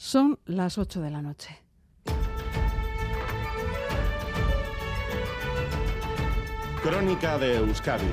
Son las 8 de la noche. Crónica de Euskadi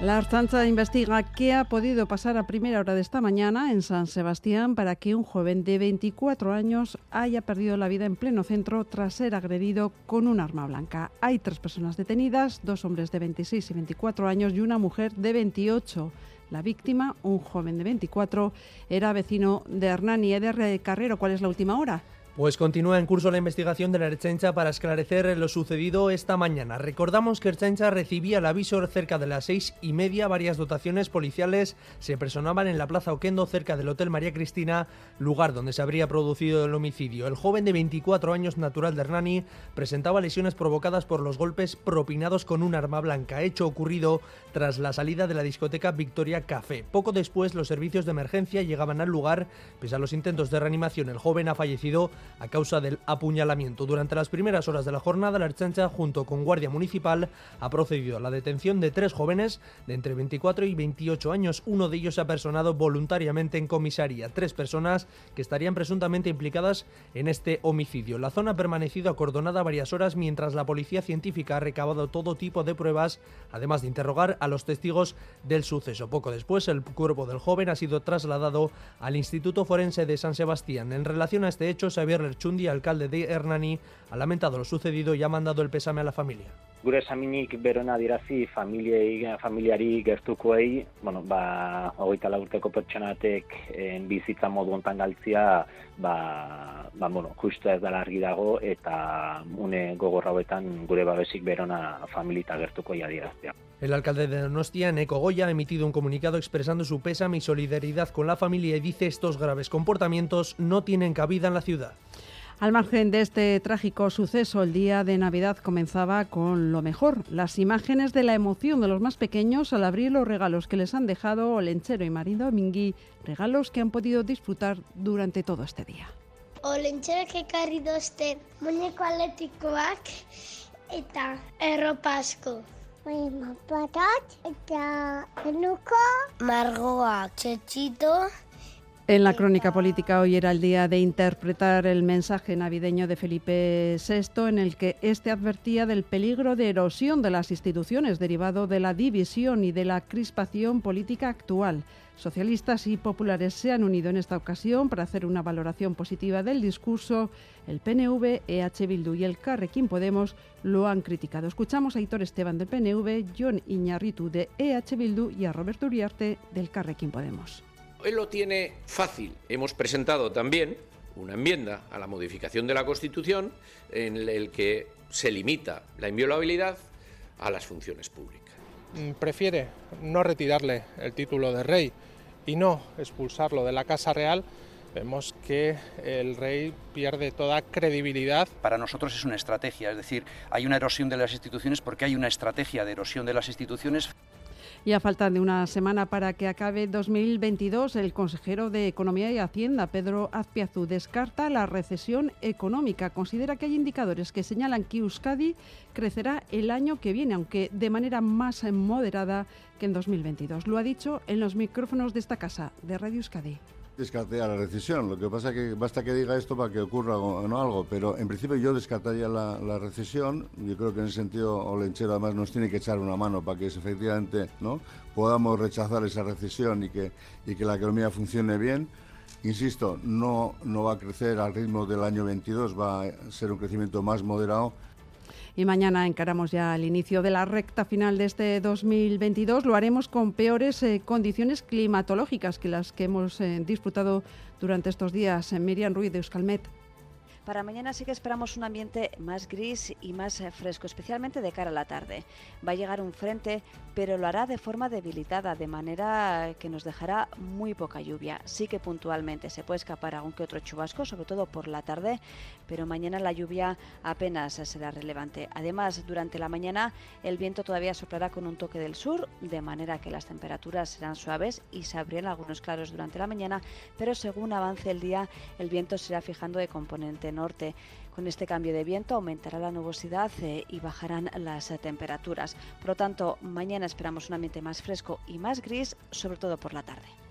La Archancha investiga qué ha podido pasar a primera hora de esta mañana en San Sebastián para que un joven de 24 años haya perdido la vida en pleno centro tras ser agredido con un arma blanca. Hay tres personas detenidas, dos hombres de 26 y 24 años y una mujer de 28. La víctima, un joven de 24, era vecino de Hernani Eder Carrero. ¿Cuál es la última hora? Pues continúa en curso la investigación de la Erchancha para esclarecer lo sucedido esta mañana. Recordamos que Erchancha recibía el aviso cerca de las seis y media. Varias dotaciones policiales se personaban en la Plaza Oquendo, cerca del Hotel María Cristina, lugar donde se habría producido el homicidio. El joven de 24 años, natural de Hernani, presentaba lesiones provocadas por los golpes propinados con un arma blanca, hecho ocurrido tras la salida de la discoteca Victoria Café. Poco después, los servicios de emergencia llegaban al lugar. Pese a los intentos de reanimación, el joven ha fallecido a causa del apuñalamiento. Durante las primeras horas de la jornada, la Erchancha, junto con Guardia Municipal, ha procedido a la detención de tres jóvenes de entre 24 y 28 años. Uno de ellos se ha personado voluntariamente en comisaría. Tres personas que estarían presuntamente implicadas en este homicidio. La zona ha permanecido acordonada varias horas mientras la policía científica ha recabado todo tipo de pruebas, además de interrogar a los testigos del suceso. Poco después, el cuerpo del joven ha sido trasladado al Instituto Forense de San Sebastián. En relación a este hecho, se había Lerchundi, alcalde de Hernani, ha lamentado lo sucedido y ha mandado el pésame a la familia. Gure esaminik berona dirazi familiei, familiari gertukoei, bueno, ba, hogeita urteko pertsonatek en bizitza modu ontan galtzia, ba, ba, bueno, justu ez dela argi dago, eta une gogorra hauetan gure babesik berona familita gertukoei adiraztea. El alcalde de Donostia, Neko Goya, ha emitido un comunicado expresando su pésame y solidaridad con la familia y dice estos graves comportamientos no tienen cabida en la ciudad. Al margen de este trágico suceso, el día de Navidad comenzaba con lo mejor, las imágenes de la emoción de los más pequeños al abrir los regalos que les han dejado Olenchero y marido Mingui, regalos que han podido disfrutar durante todo este día. Ekarri muñeko atletikoak eta erropa asko. Bai, mapatak eta peluko. Margoa, txetxito, En la crónica política hoy era el día de interpretar el mensaje navideño de Felipe VI en el que éste advertía del peligro de erosión de las instituciones derivado de la división y de la crispación política actual. Socialistas y populares se han unido en esta ocasión para hacer una valoración positiva del discurso. El PNV, EH Bildu y el Carrequín Podemos lo han criticado. Escuchamos a Hitor Esteban del PNV, John Iñarritu de EH Bildu y a Roberto Uriarte del Carrequín Podemos. Él lo tiene fácil. Hemos presentado también una enmienda a la modificación de la Constitución en el que se limita la inviolabilidad a las funciones públicas. Prefiere no retirarle el título de rey y no expulsarlo de la Casa Real, vemos que el rey pierde toda credibilidad. Para nosotros es una estrategia, es decir, hay una erosión de las instituciones porque hay una estrategia de erosión de las instituciones. Y a falta de una semana para que acabe 2022, el consejero de Economía y Hacienda, Pedro Azpiazu, descarta la recesión económica. Considera que hay indicadores que señalan que Euskadi crecerá el año que viene, aunque de manera más moderada que en 2022. Lo ha dicho en los micrófonos de esta casa, de Radio Euskadi descartaría la recesión. Lo que pasa es que basta que diga esto para que ocurra o no algo, pero en principio yo descartaría la, recesión. Yo creo que en ese sentido Olenchero además nos tiene que echar una mano para que efectivamente no podamos rechazar esa recesión y que, y que la economía funcione bien. Insisto, no, no va a crecer al ritmo del año 22, va a ser un crecimiento más moderado y mañana encaramos ya el inicio de la recta final de este 2022. Lo haremos con peores eh, condiciones climatológicas que las que hemos eh, disfrutado durante estos días. Miriam Ruiz de Euskalmet. Para mañana sí que esperamos un ambiente más gris y más eh, fresco, especialmente de cara a la tarde. Va a llegar un frente, pero lo hará de forma debilitada, de manera que nos dejará muy poca lluvia. Sí que puntualmente se puede escapar algún que otro chubasco, sobre todo por la tarde, pero mañana la lluvia apenas será relevante. Además, durante la mañana el viento todavía soplará con un toque del sur, de manera que las temperaturas serán suaves y se abrirán algunos claros durante la mañana, pero según avance el día, el viento se irá fijando de componente norte. Con este cambio de viento aumentará la nubosidad eh, y bajarán las eh, temperaturas. Por lo tanto, mañana esperamos un ambiente más fresco y más gris, sobre todo por la tarde.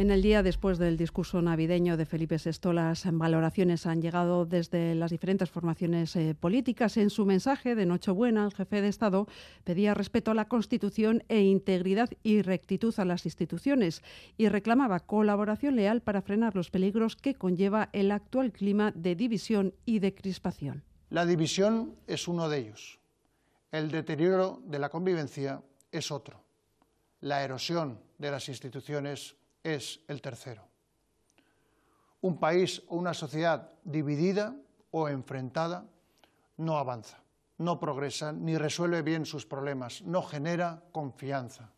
En el día después del discurso navideño de Felipe VI, las valoraciones han llegado desde las diferentes formaciones eh, políticas. En su mensaje de Nochebuena, el jefe de Estado pedía respeto a la Constitución e integridad y rectitud a las instituciones y reclamaba colaboración leal para frenar los peligros que conlleva el actual clima de división y de crispación. La división es uno de ellos. El deterioro de la convivencia es otro. La erosión de las instituciones es el tercero. Un país o una sociedad dividida o enfrentada no avanza, no progresa ni resuelve bien sus problemas, no genera confianza.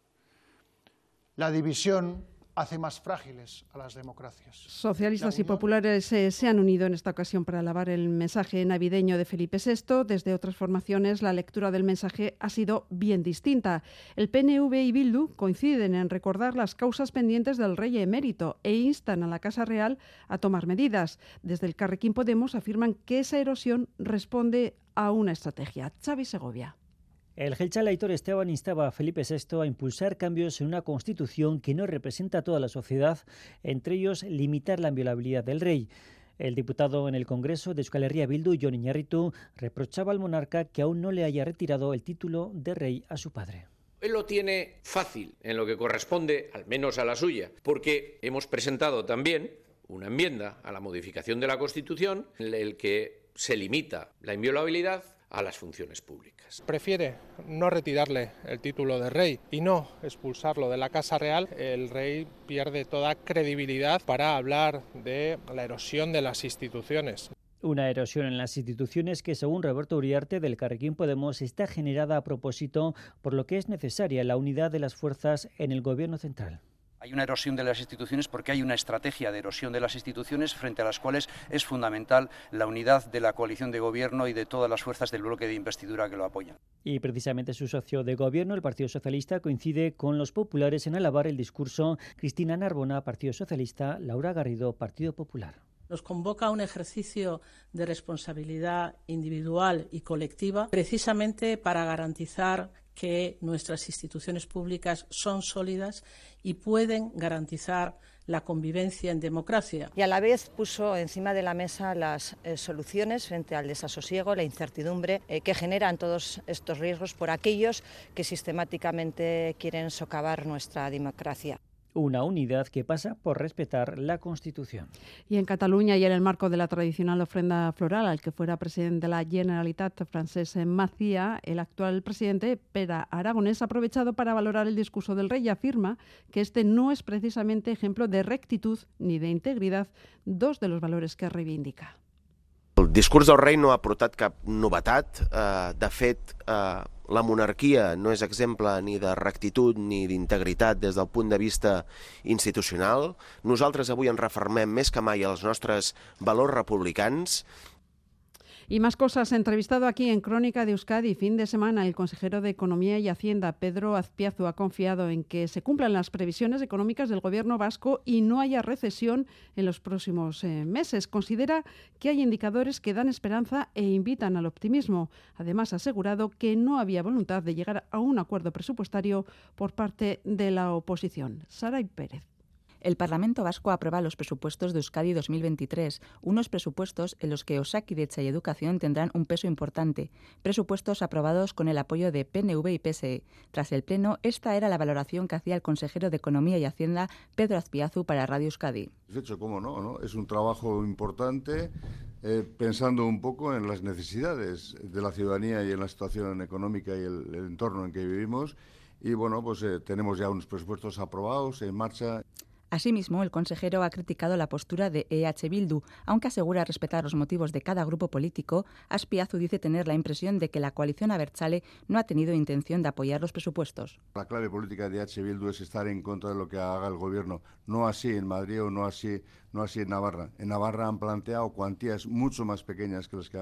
La división hace más frágiles a las democracias. Socialistas y populares eh, se han unido en esta ocasión para alabar el mensaje navideño de Felipe VI. Desde otras formaciones, la lectura del mensaje ha sido bien distinta. El PNV y Bildu coinciden en recordar las causas pendientes del rey emérito e instan a la Casa Real a tomar medidas. Desde el Carrequín Podemos afirman que esa erosión responde a una estrategia. Xavi Segovia. El Gelchal Aitor Esteban instaba a Felipe VI a impulsar cambios en una constitución que no representa a toda la sociedad, entre ellos limitar la inviolabilidad del rey. El diputado en el Congreso de Euskal Herria Bildu, Jon Iñarritu, reprochaba al monarca que aún no le haya retirado el título de rey a su padre. Él lo tiene fácil en lo que corresponde, al menos a la suya, porque hemos presentado también una enmienda a la modificación de la Constitución en el que se limita la inviolabilidad a las funciones públicas. Prefiere no retirarle el título de rey y no expulsarlo de la Casa Real. El rey pierde toda credibilidad para hablar de la erosión de las instituciones. Una erosión en las instituciones que, según Roberto Uriarte del Carrequín Podemos, está generada a propósito por lo que es necesaria la unidad de las fuerzas en el gobierno central. Hay una erosión de las instituciones porque hay una estrategia de erosión de las instituciones frente a las cuales es fundamental la unidad de la coalición de gobierno y de todas las fuerzas del bloque de investidura que lo apoyan. Y precisamente su socio de gobierno, el Partido Socialista, coincide con los populares en alabar el discurso. Cristina Narbona, Partido Socialista, Laura Garrido, Partido Popular. Nos convoca a un ejercicio de responsabilidad individual y colectiva precisamente para garantizar que nuestras instituciones públicas son sólidas y pueden garantizar la convivencia en democracia. Y a la vez puso encima de la mesa las eh, soluciones frente al desasosiego, la incertidumbre eh, que generan todos estos riesgos por aquellos que sistemáticamente quieren socavar nuestra democracia una unidad que pasa por respetar la Constitución. Y en Cataluña, y en el marco de la tradicional ofrenda floral al que fuera presidente de la Generalitat francés Macía, el actual presidente Pera Aragonés ha aprovechado para valorar el discurso del rey y afirma que este no es precisamente ejemplo de rectitud ni de integridad, dos de los valores que reivindica. El discurs del rei no ha portat cap novetat. Eh, de fet, eh, la monarquia no és exemple ni de rectitud ni d'integritat des del punt de vista institucional. Nosaltres avui ens refermem més que mai als nostres valors republicans Y más cosas. Entrevistado aquí en Crónica de Euskadi, fin de semana, el consejero de Economía y Hacienda, Pedro Azpiazu, ha confiado en que se cumplan las previsiones económicas del gobierno vasco y no haya recesión en los próximos eh, meses. Considera que hay indicadores que dan esperanza e invitan al optimismo. Además, ha asegurado que no había voluntad de llegar a un acuerdo presupuestario por parte de la oposición. Saray Pérez. El Parlamento Vasco aprueba los presupuestos de Euskadi 2023, unos presupuestos en los que Osakidecha y Educación tendrán un peso importante, presupuestos aprobados con el apoyo de PNV y PSE. Tras el Pleno, esta era la valoración que hacía el consejero de Economía y Hacienda, Pedro Azpiazu, para Radio Euskadi. De hecho, cómo no, Es un trabajo importante eh, pensando un poco en las necesidades de la ciudadanía y en la situación económica y el, entorno en que vivimos. Y bueno, pues eh, tenemos ya unos presupuestos aprobados en marcha. Asimismo, el consejero ha criticado la postura de EH Bildu, aunque asegura respetar los motivos de cada grupo político. Aspiazu dice tener la impresión de que la coalición Abertzale no ha tenido intención de apoyar los presupuestos. La clave política de EH Bildu es estar en contra de lo que haga el gobierno, no así en Madrid o no así, no así en Navarra. En Navarra han planteado cuantías mucho más pequeñas que las que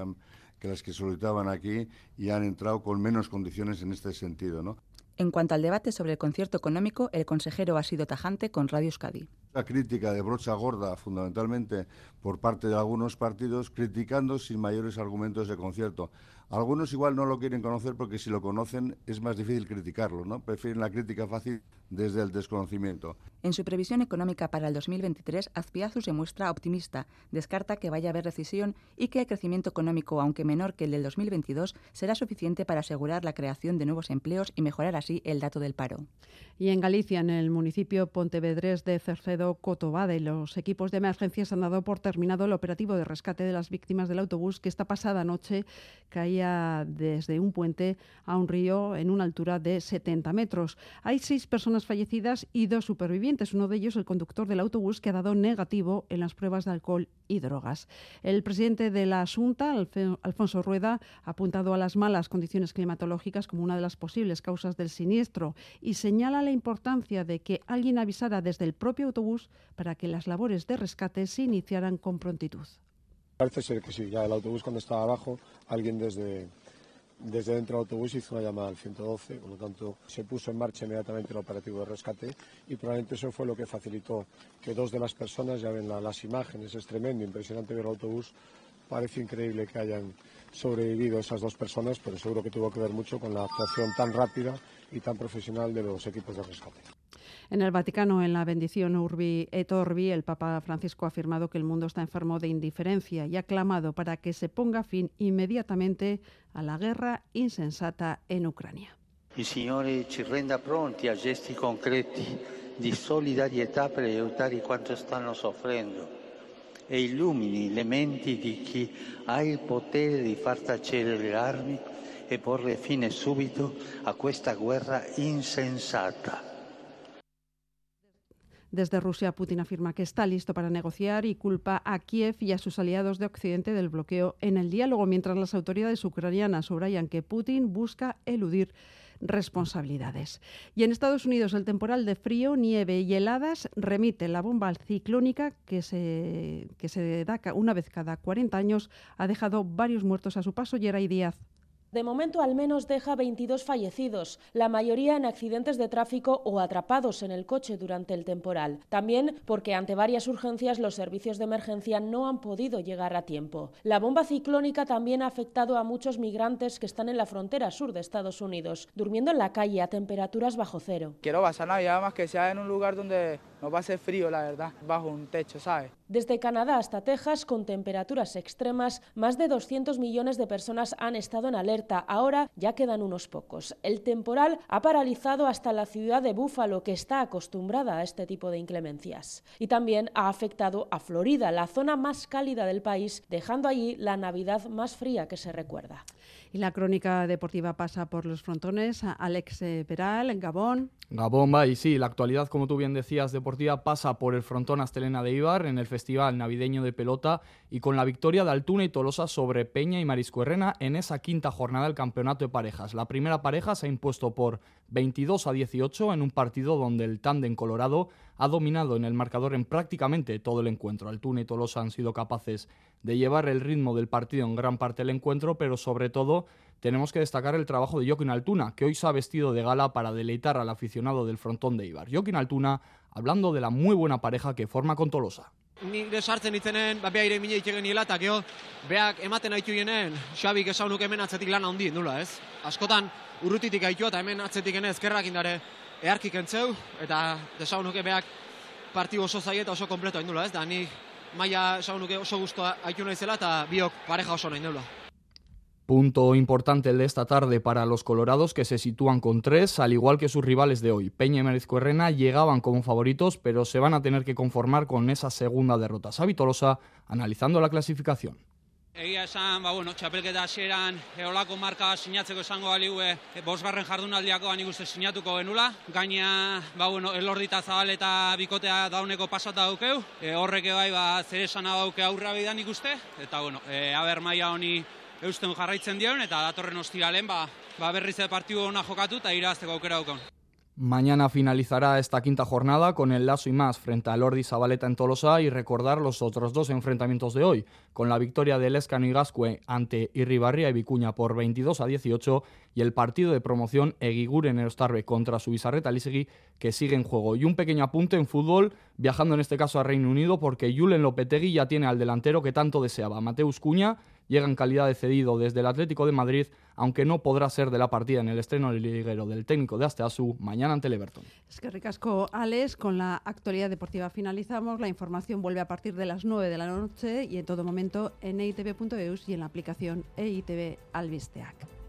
que las que solicitaban aquí y han entrado con menos condiciones en este sentido, ¿no? En cuanto al debate sobre el concierto económico, el consejero ha sido tajante con Radio Euskadi. La crítica de brocha gorda, fundamentalmente por parte de algunos partidos, criticando sin mayores argumentos de concierto. Algunos igual no lo quieren conocer porque si lo conocen es más difícil criticarlo, ¿no? Prefieren la crítica fácil desde el desconocimiento. En su previsión económica para el 2023, Azpiazu se muestra optimista, descarta que vaya a haber recesión y que el crecimiento económico, aunque menor que el del 2022, será suficiente para asegurar la creación de nuevos empleos y mejorar así el dato del paro. Y en Galicia, en el municipio pontevedrés de Cercedo Cotobade, los equipos de emergencias han dado por terminado el operativo de rescate de las víctimas del autobús que esta pasada noche caía desde un puente a un río en una altura de 70 metros. Hay seis personas fallecidas y dos supervivientes, uno de ellos el conductor del autobús que ha dado negativo en las pruebas de alcohol y drogas. El presidente de la Asunta, Alfonso Rueda, ha apuntado a las malas condiciones climatológicas como una de las posibles causas del siniestro y señala la importancia de que alguien avisara desde el propio autobús para que las labores de rescate se iniciaran con prontitud. Parece ser que sí, ya el autobús cuando estaba abajo, alguien desde, desde dentro del autobús hizo una llamada al 112, por lo tanto se puso en marcha inmediatamente el operativo de rescate y probablemente eso fue lo que facilitó que dos de las personas, ya ven las imágenes, es tremendo, impresionante ver el autobús, parece increíble que hayan sobrevivido esas dos personas, pero seguro que tuvo que ver mucho con la actuación tan rápida y tan profesional de los equipos de rescate. En el Vaticano, en la bendición Urbi et Orbi, el Papa Francisco ha afirmado que el mundo está enfermo de indiferencia y ha clamado para que se ponga fin inmediatamente a la guerra insensata en Ucrania. Il Signore ci renda pronti a gesti concreti di solidarietà per aiutare quanto stanno soffrendo e illumini le menti di chi ha il potere di far tacere le armi e porre fine subito a questa guerra insensata. Desde Rusia, Putin afirma que está listo para negociar y culpa a Kiev y a sus aliados de Occidente del bloqueo en el diálogo, mientras las autoridades ucranianas subrayan que Putin busca eludir responsabilidades. Y en Estados Unidos el temporal de frío, nieve y heladas remite la bomba ciclónica que se, que se da una vez cada 40 años ha dejado varios muertos a su paso. Yeray Díaz. De momento al menos deja 22 fallecidos, la mayoría en accidentes de tráfico o atrapados en el coche durante el temporal. También porque ante varias urgencias los servicios de emergencia no han podido llegar a tiempo. La bomba ciclónica también ha afectado a muchos migrantes que están en la frontera sur de Estados Unidos, durmiendo en la calle a temperaturas bajo cero. Quiero Navidad más que sea en un lugar donde no va a ser frío, la verdad, bajo un techo, ¿sabes? Desde Canadá hasta Texas, con temperaturas extremas, más de 200 millones de personas han estado en alerta. Ahora ya quedan unos pocos. El temporal ha paralizado hasta la ciudad de Búfalo, que está acostumbrada a este tipo de inclemencias. Y también ha afectado a Florida, la zona más cálida del país, dejando allí la Navidad más fría que se recuerda. Y la crónica deportiva pasa por los frontones. Alex eh, Peral, en Gabón. Gabón va y sí, la actualidad, como tú bien decías, deportiva pasa por el frontón Astelena de Ibar en el Festival Navideño de Pelota y con la victoria de Altuna y Tolosa sobre Peña y Marisco Herrena en esa quinta jornada del Campeonato de Parejas. La primera pareja se ha impuesto por 22 a 18 en un partido donde el tándem colorado ha dominado en el marcador en prácticamente todo el encuentro. Altuna y Tolosa han sido capaces de llevar el ritmo del partido en gran parte del encuentro, pero sobre todo tenemos que destacar el trabajo de Joaquín Altuna, que hoy se ha vestido de gala para deleitar al aficionado del frontón de Ibar. Joaquín Altuna hablando de la muy buena pareja que forma con Tolosa. Nire sartzen itzenen, ba, ire mine eta geho, beak ematen haitu Xabik hemen atzetik lan handi, ez? Askotan, urrutitik eta hemen atzetik ene ezkerrak indare eharkik entzeu, eta esan nuke beak partidu oso zaie eta oso kompleto hain ez? Da, ni maia esan nuke oso guztu haitu naizela eta biok pareja oso nahi nula. Punto importante el de esta tarde para los colorados que se sitúan con tres, al igual que sus rivales de hoy. Peña y Merezco Herrena llegaban como favoritos, pero se van a tener que conformar con esa segunda derrota. Xavi Tolosa analizando la clasificación. Egia esan, ba, bueno, txapelketa hasieran eolako marka sinatzeko esango baliue e, bosgarren jardunaldiako nik uste sinatuko genula. Gaina, ba, bueno, elordita zabal eta bikotea dauneko pasata daukeu. E, horrek bai, ba, zer esana dauke aurra bidan ikuste. Eta, bueno, e, aber maia honi eusten jarraitzen dion eta datorren ostiralen ba, ba berriz partidu ona jokatu eta irazteko aukera daukaun. Mañana finalizará esta quinta jornada con el Lazo y más frente al Ordi Zabaleta en Tolosa y recordar los otros dos enfrentamientos de hoy, con la victoria del Escano y Gascue ante Irribarría y Vicuña por 22 a 18 y el partido de promoción Eguiguren Erostarbe contra su Bizarreta Lisegui que sigue en juego. Y un pequeño apunte en fútbol, viajando en este caso a Reino Unido porque Julen Lopetegui ya tiene al delantero que tanto deseaba, Mateus Cuña, llega en calidad de cedido desde el Atlético de Madrid, aunque no podrá ser de la partida en el estreno liguero del técnico de Asteasu mañana ante el Everton. Es que ricasco, Alex, con la actualidad deportiva finalizamos. La información vuelve a partir de las 9 de la noche y en todo momento en eitv.eus y en la aplicación EITV Albisteac.